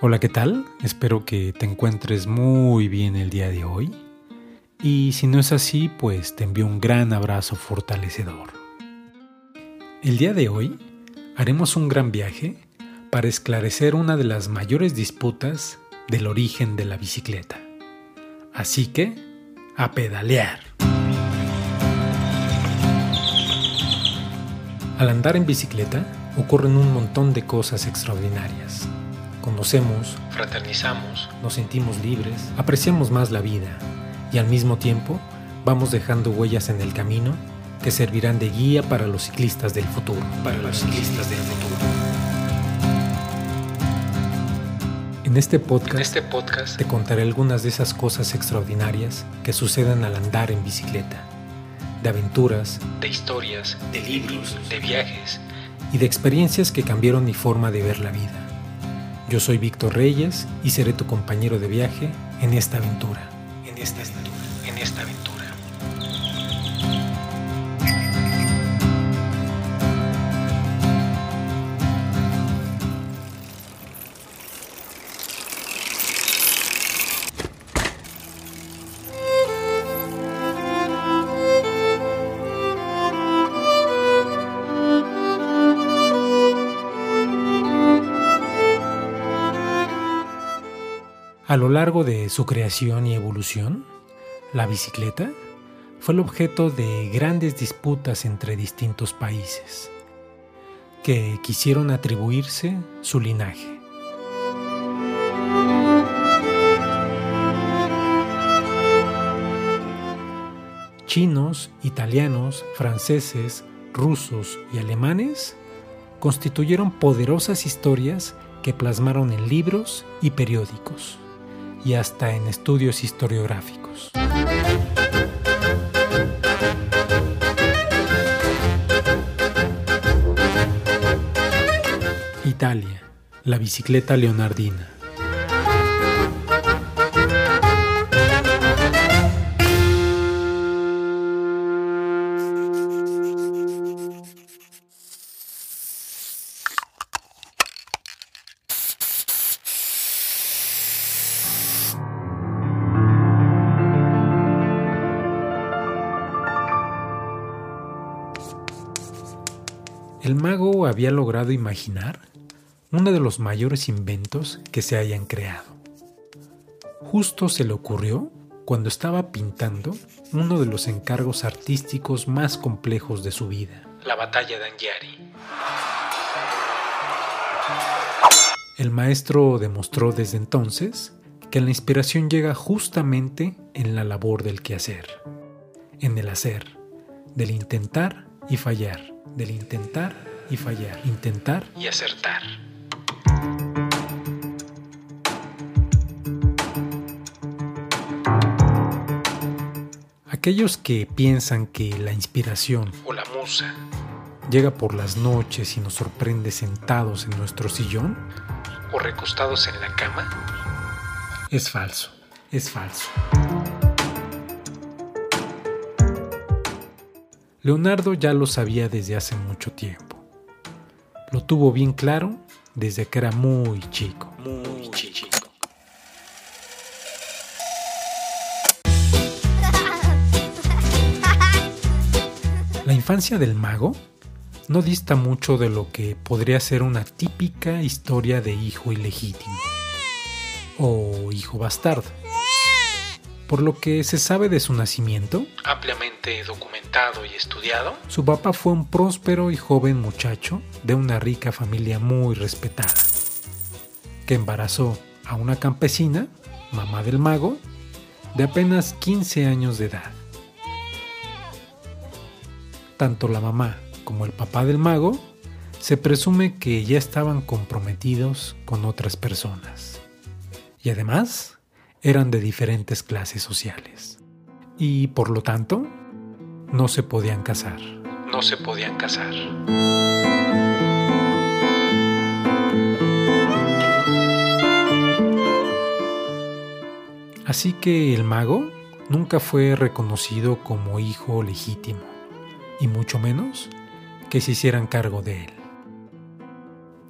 Hola, ¿qué tal? Espero que te encuentres muy bien el día de hoy. Y si no es así, pues te envío un gran abrazo fortalecedor. El día de hoy haremos un gran viaje para esclarecer una de las mayores disputas del origen de la bicicleta. Así que, a pedalear. Al andar en bicicleta ocurren un montón de cosas extraordinarias. Conocemos, fraternizamos, nos sentimos libres, apreciamos más la vida y al mismo tiempo vamos dejando huellas en el camino que servirán de guía para los ciclistas del futuro. Para los ciclistas del futuro. En este podcast, en este podcast te contaré algunas de esas cosas extraordinarias que suceden al andar en bicicleta. De aventuras, de historias, de libros, de viajes y de experiencias que cambiaron mi forma de ver la vida. Yo soy Víctor Reyes y seré tu compañero de viaje en esta aventura, en esta aventura, A lo largo de su creación y evolución, la bicicleta fue el objeto de grandes disputas entre distintos países que quisieron atribuirse su linaje. Chinos, italianos, franceses, rusos y alemanes constituyeron poderosas historias que plasmaron en libros y periódicos y hasta en estudios historiográficos. Italia, la bicicleta leonardina. El mago había logrado imaginar uno de los mayores inventos que se hayan creado. Justo se le ocurrió cuando estaba pintando uno de los encargos artísticos más complejos de su vida, la batalla de Anghiari. El maestro demostró desde entonces que la inspiración llega justamente en la labor del quehacer, en el hacer, del intentar y fallar del intentar y fallar, intentar y acertar. Aquellos que piensan que la inspiración o la musa llega por las noches y nos sorprende sentados en nuestro sillón o recostados en la cama, es falso, es falso. Leonardo ya lo sabía desde hace mucho tiempo. Lo tuvo bien claro desde que era muy chico. Muy chico. La infancia del mago no dista mucho de lo que podría ser una típica historia de hijo ilegítimo o hijo bastardo. Por lo que se sabe de su nacimiento, ampliamente documentado y estudiado, su papá fue un próspero y joven muchacho de una rica familia muy respetada, que embarazó a una campesina, mamá del mago, de apenas 15 años de edad. Tanto la mamá como el papá del mago se presume que ya estaban comprometidos con otras personas. Y además, eran de diferentes clases sociales y por lo tanto no se podían casar. No se podían casar. Así que el mago nunca fue reconocido como hijo legítimo, y mucho menos que se hicieran cargo de él.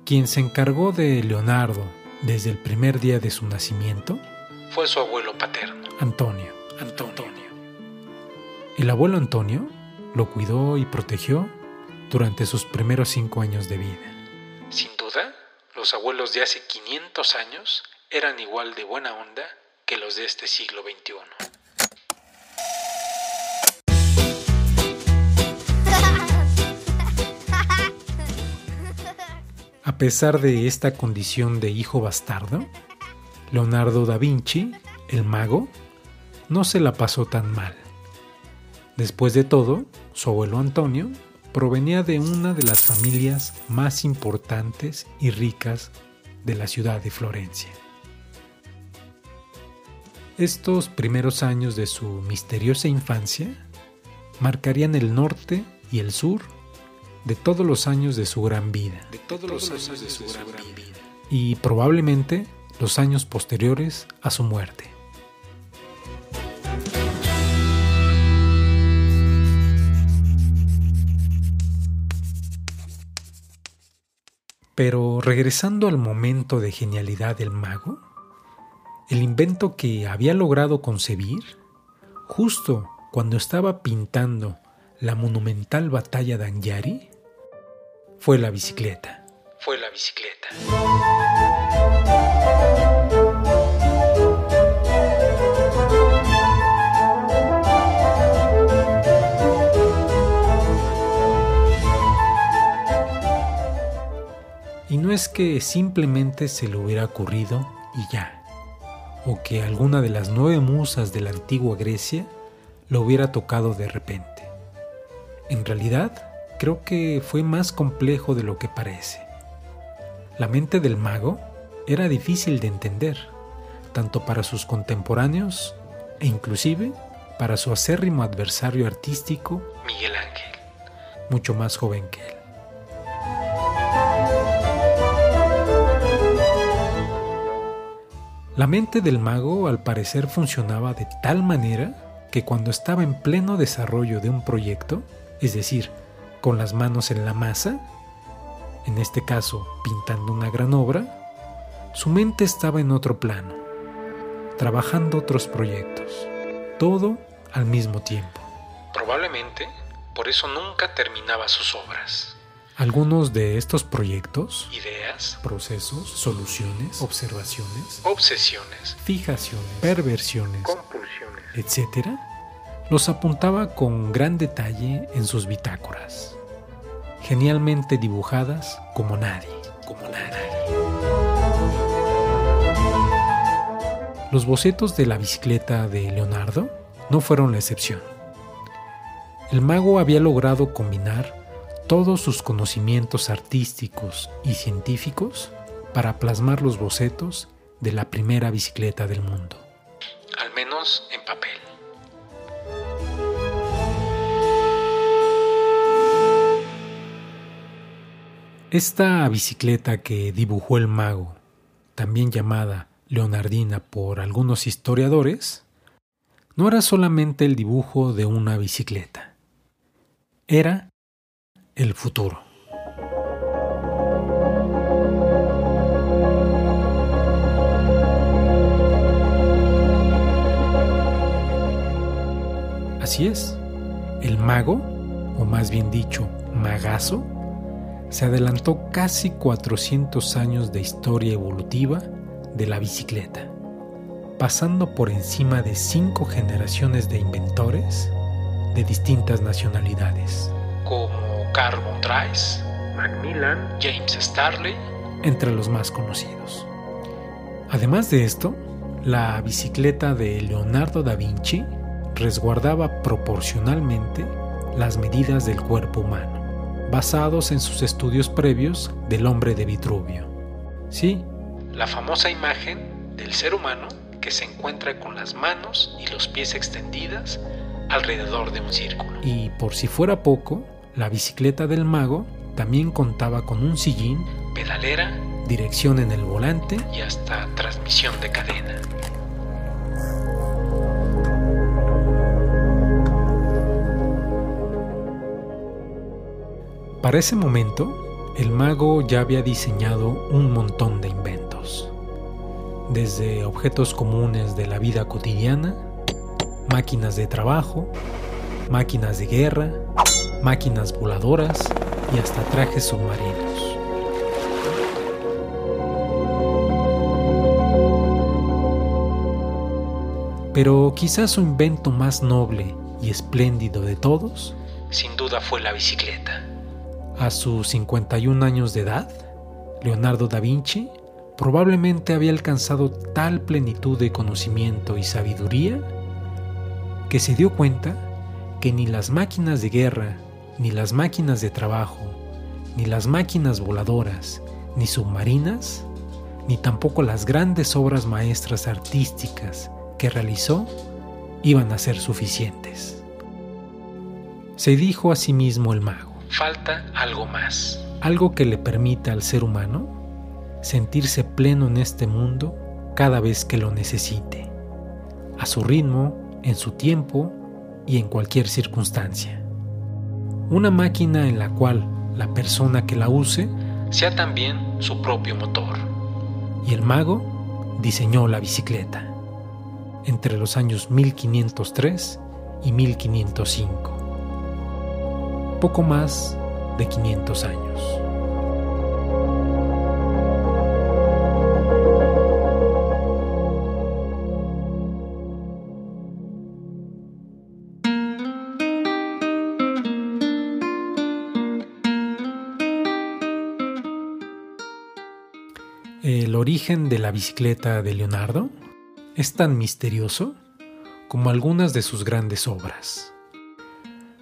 Quien se encargó de Leonardo desde el primer día de su nacimiento fue su abuelo paterno, Antonio. Antonio. El abuelo Antonio lo cuidó y protegió durante sus primeros cinco años de vida. Sin duda, los abuelos de hace 500 años eran igual de buena onda que los de este siglo XXI. A pesar de esta condición de hijo bastardo, Leonardo da Vinci, el mago, no se la pasó tan mal. Después de todo, su abuelo Antonio provenía de una de las familias más importantes y ricas de la ciudad de Florencia. Estos primeros años de su misteriosa infancia marcarían el norte y el sur de todos los años de su gran vida. De todos los años de su gran vida. Y probablemente los años posteriores a su muerte. Pero regresando al momento de genialidad del mago, el invento que había logrado concebir, justo cuando estaba pintando la monumental batalla de Anyari, fue la bicicleta. Fue la bicicleta. Es que simplemente se le hubiera ocurrido y ya, o que alguna de las nueve musas de la antigua Grecia lo hubiera tocado de repente. En realidad, creo que fue más complejo de lo que parece. La mente del mago era difícil de entender, tanto para sus contemporáneos e inclusive para su acérrimo adversario artístico, Miguel Ángel, mucho más joven que él. La mente del mago al parecer funcionaba de tal manera que cuando estaba en pleno desarrollo de un proyecto, es decir, con las manos en la masa, en este caso pintando una gran obra, su mente estaba en otro plano, trabajando otros proyectos, todo al mismo tiempo. Probablemente por eso nunca terminaba sus obras. Algunos de estos proyectos, Ideas, procesos, soluciones, observaciones, obsesiones, fijaciones, perversiones, compulsiones. etc., los apuntaba con gran detalle en sus bitácoras, genialmente dibujadas como nadie, Como nadie. Los bocetos de la bicicleta de Leonardo no fueron la excepción. El mago había logrado combinar todos sus conocimientos artísticos y científicos para plasmar los bocetos de la primera bicicleta del mundo. Al menos en papel. Esta bicicleta que dibujó el mago, también llamada Leonardina por algunos historiadores, no era solamente el dibujo de una bicicleta, era el futuro. Así es, el mago, o más bien dicho, magazo, se adelantó casi 400 años de historia evolutiva de la bicicleta, pasando por encima de cinco generaciones de inventores de distintas nacionalidades, Von Drais, Macmillan, James Starley, entre los más conocidos. Además de esto, la bicicleta de Leonardo da Vinci resguardaba proporcionalmente las medidas del cuerpo humano, basados en sus estudios previos del hombre de Vitruvio. Sí, la famosa imagen del ser humano que se encuentra con las manos y los pies extendidas alrededor de un círculo. y por si fuera poco, la bicicleta del mago también contaba con un sillín, Pedalera dirección en el volante y hasta transmisión de cadena. Para ese momento, el mago ya había diseñado un montón de inventos. desde objetos comunes de la vida cotidiana, máquinas de trabajo, máquinas de guerra, máquinas voladoras y hasta trajes submarinos. Pero quizás su invento más noble y espléndido de todos, sin duda fue la bicicleta. A sus 51 años de edad, Leonardo da Vinci probablemente había alcanzado tal plenitud de conocimiento y sabiduría que se dio cuenta que ni las máquinas de guerra, ni las máquinas de trabajo, ni las máquinas voladoras, ni submarinas, ni tampoco las grandes obras maestras artísticas que realizó iban a ser suficientes. Se dijo a sí mismo el mago. Falta algo más. Algo que le permita al ser humano sentirse pleno en este mundo cada vez que lo necesite, a su ritmo, en su tiempo y en cualquier circunstancia. Una máquina en la cual la persona que la use sea también su propio motor. Y el mago diseñó la bicicleta entre los años 1503 y 1505. Poco más de 500 años. El origen de la bicicleta de Leonardo es tan misterioso como algunas de sus grandes obras.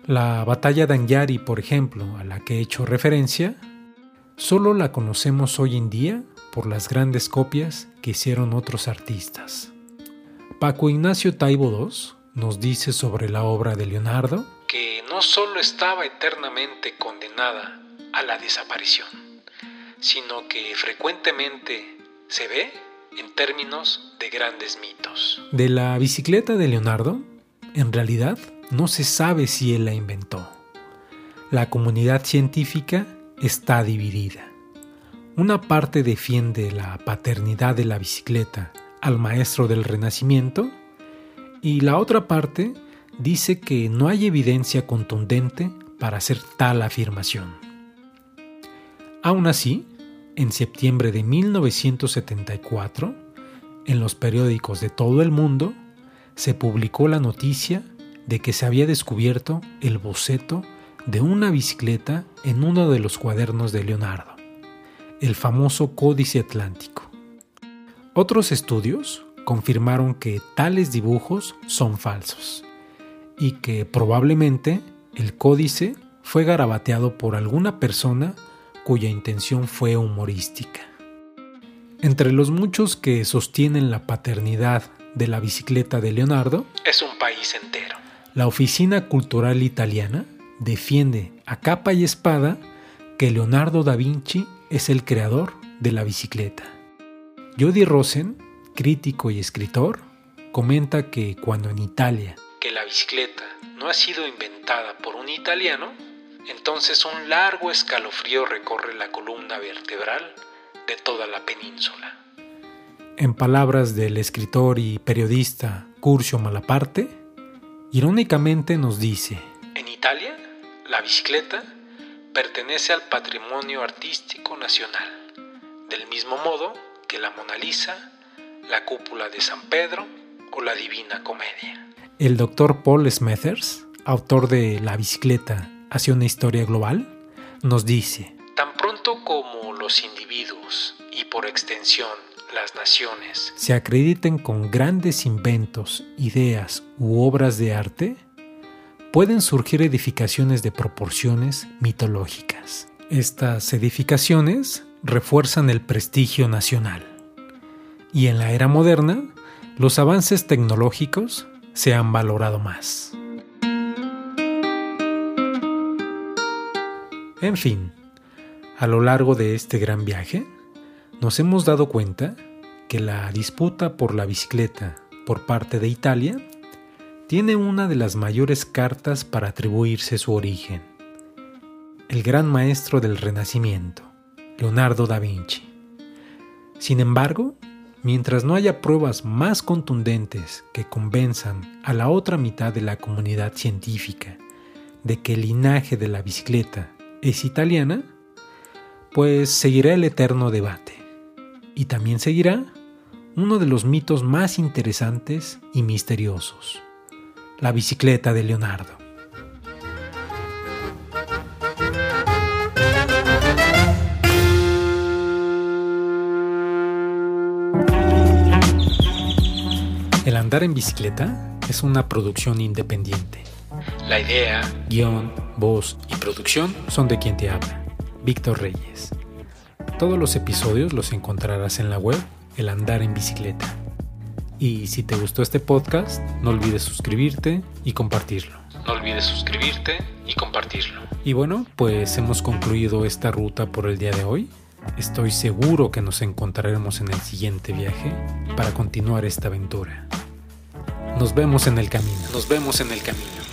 La batalla de Anyari, por ejemplo, a la que he hecho referencia, solo la conocemos hoy en día por las grandes copias que hicieron otros artistas. Paco Ignacio Taibo II nos dice sobre la obra de Leonardo que no solo estaba eternamente condenada a la desaparición, sino que frecuentemente se ve en términos de grandes mitos. De la bicicleta de Leonardo, en realidad no se sabe si él la inventó. La comunidad científica está dividida. Una parte defiende la paternidad de la bicicleta al maestro del Renacimiento y la otra parte dice que no hay evidencia contundente para hacer tal afirmación. Aún así, en septiembre de 1974, en los periódicos de todo el mundo, se publicó la noticia de que se había descubierto el boceto de una bicicleta en uno de los cuadernos de Leonardo, el famoso Códice Atlántico. Otros estudios confirmaron que tales dibujos son falsos y que probablemente el códice fue garabateado por alguna persona cuya intención fue humorística. Entre los muchos que sostienen la paternidad de la bicicleta de Leonardo, es un país entero. La Oficina Cultural Italiana defiende a capa y espada que Leonardo da Vinci es el creador de la bicicleta. Jody Rosen, crítico y escritor, comenta que cuando en Italia que la bicicleta no ha sido inventada por un italiano, entonces un largo escalofrío recorre la columna vertebral de toda la península. En palabras del escritor y periodista Curcio Malaparte, irónicamente nos dice, En Italia, la bicicleta pertenece al patrimonio artístico nacional, del mismo modo que la Mona Lisa, la cúpula de San Pedro o la Divina Comedia. El doctor Paul Smethers, autor de La bicicleta hacia una historia global, nos dice, Tan pronto como los individuos y por extensión las naciones se acrediten con grandes inventos, ideas u obras de arte, pueden surgir edificaciones de proporciones mitológicas. Estas edificaciones refuerzan el prestigio nacional. Y en la era moderna, los avances tecnológicos se han valorado más. En fin, a lo largo de este gran viaje, nos hemos dado cuenta que la disputa por la bicicleta por parte de Italia tiene una de las mayores cartas para atribuirse su origen. El gran maestro del Renacimiento, Leonardo da Vinci. Sin embargo, mientras no haya pruebas más contundentes que convenzan a la otra mitad de la comunidad científica de que el linaje de la bicicleta es italiana, pues seguirá el eterno debate. Y también seguirá uno de los mitos más interesantes y misteriosos, la bicicleta de Leonardo. El andar en bicicleta es una producción independiente. La idea, guion, voz y producción son de quien te habla, Víctor Reyes. Todos los episodios los encontrarás en la web El Andar en Bicicleta. Y si te gustó este podcast, no olvides suscribirte y compartirlo. No olvides suscribirte y compartirlo. Y bueno, pues hemos concluido esta ruta por el día de hoy. Estoy seguro que nos encontraremos en el siguiente viaje para continuar esta aventura. Nos vemos en el camino. Nos vemos en el camino.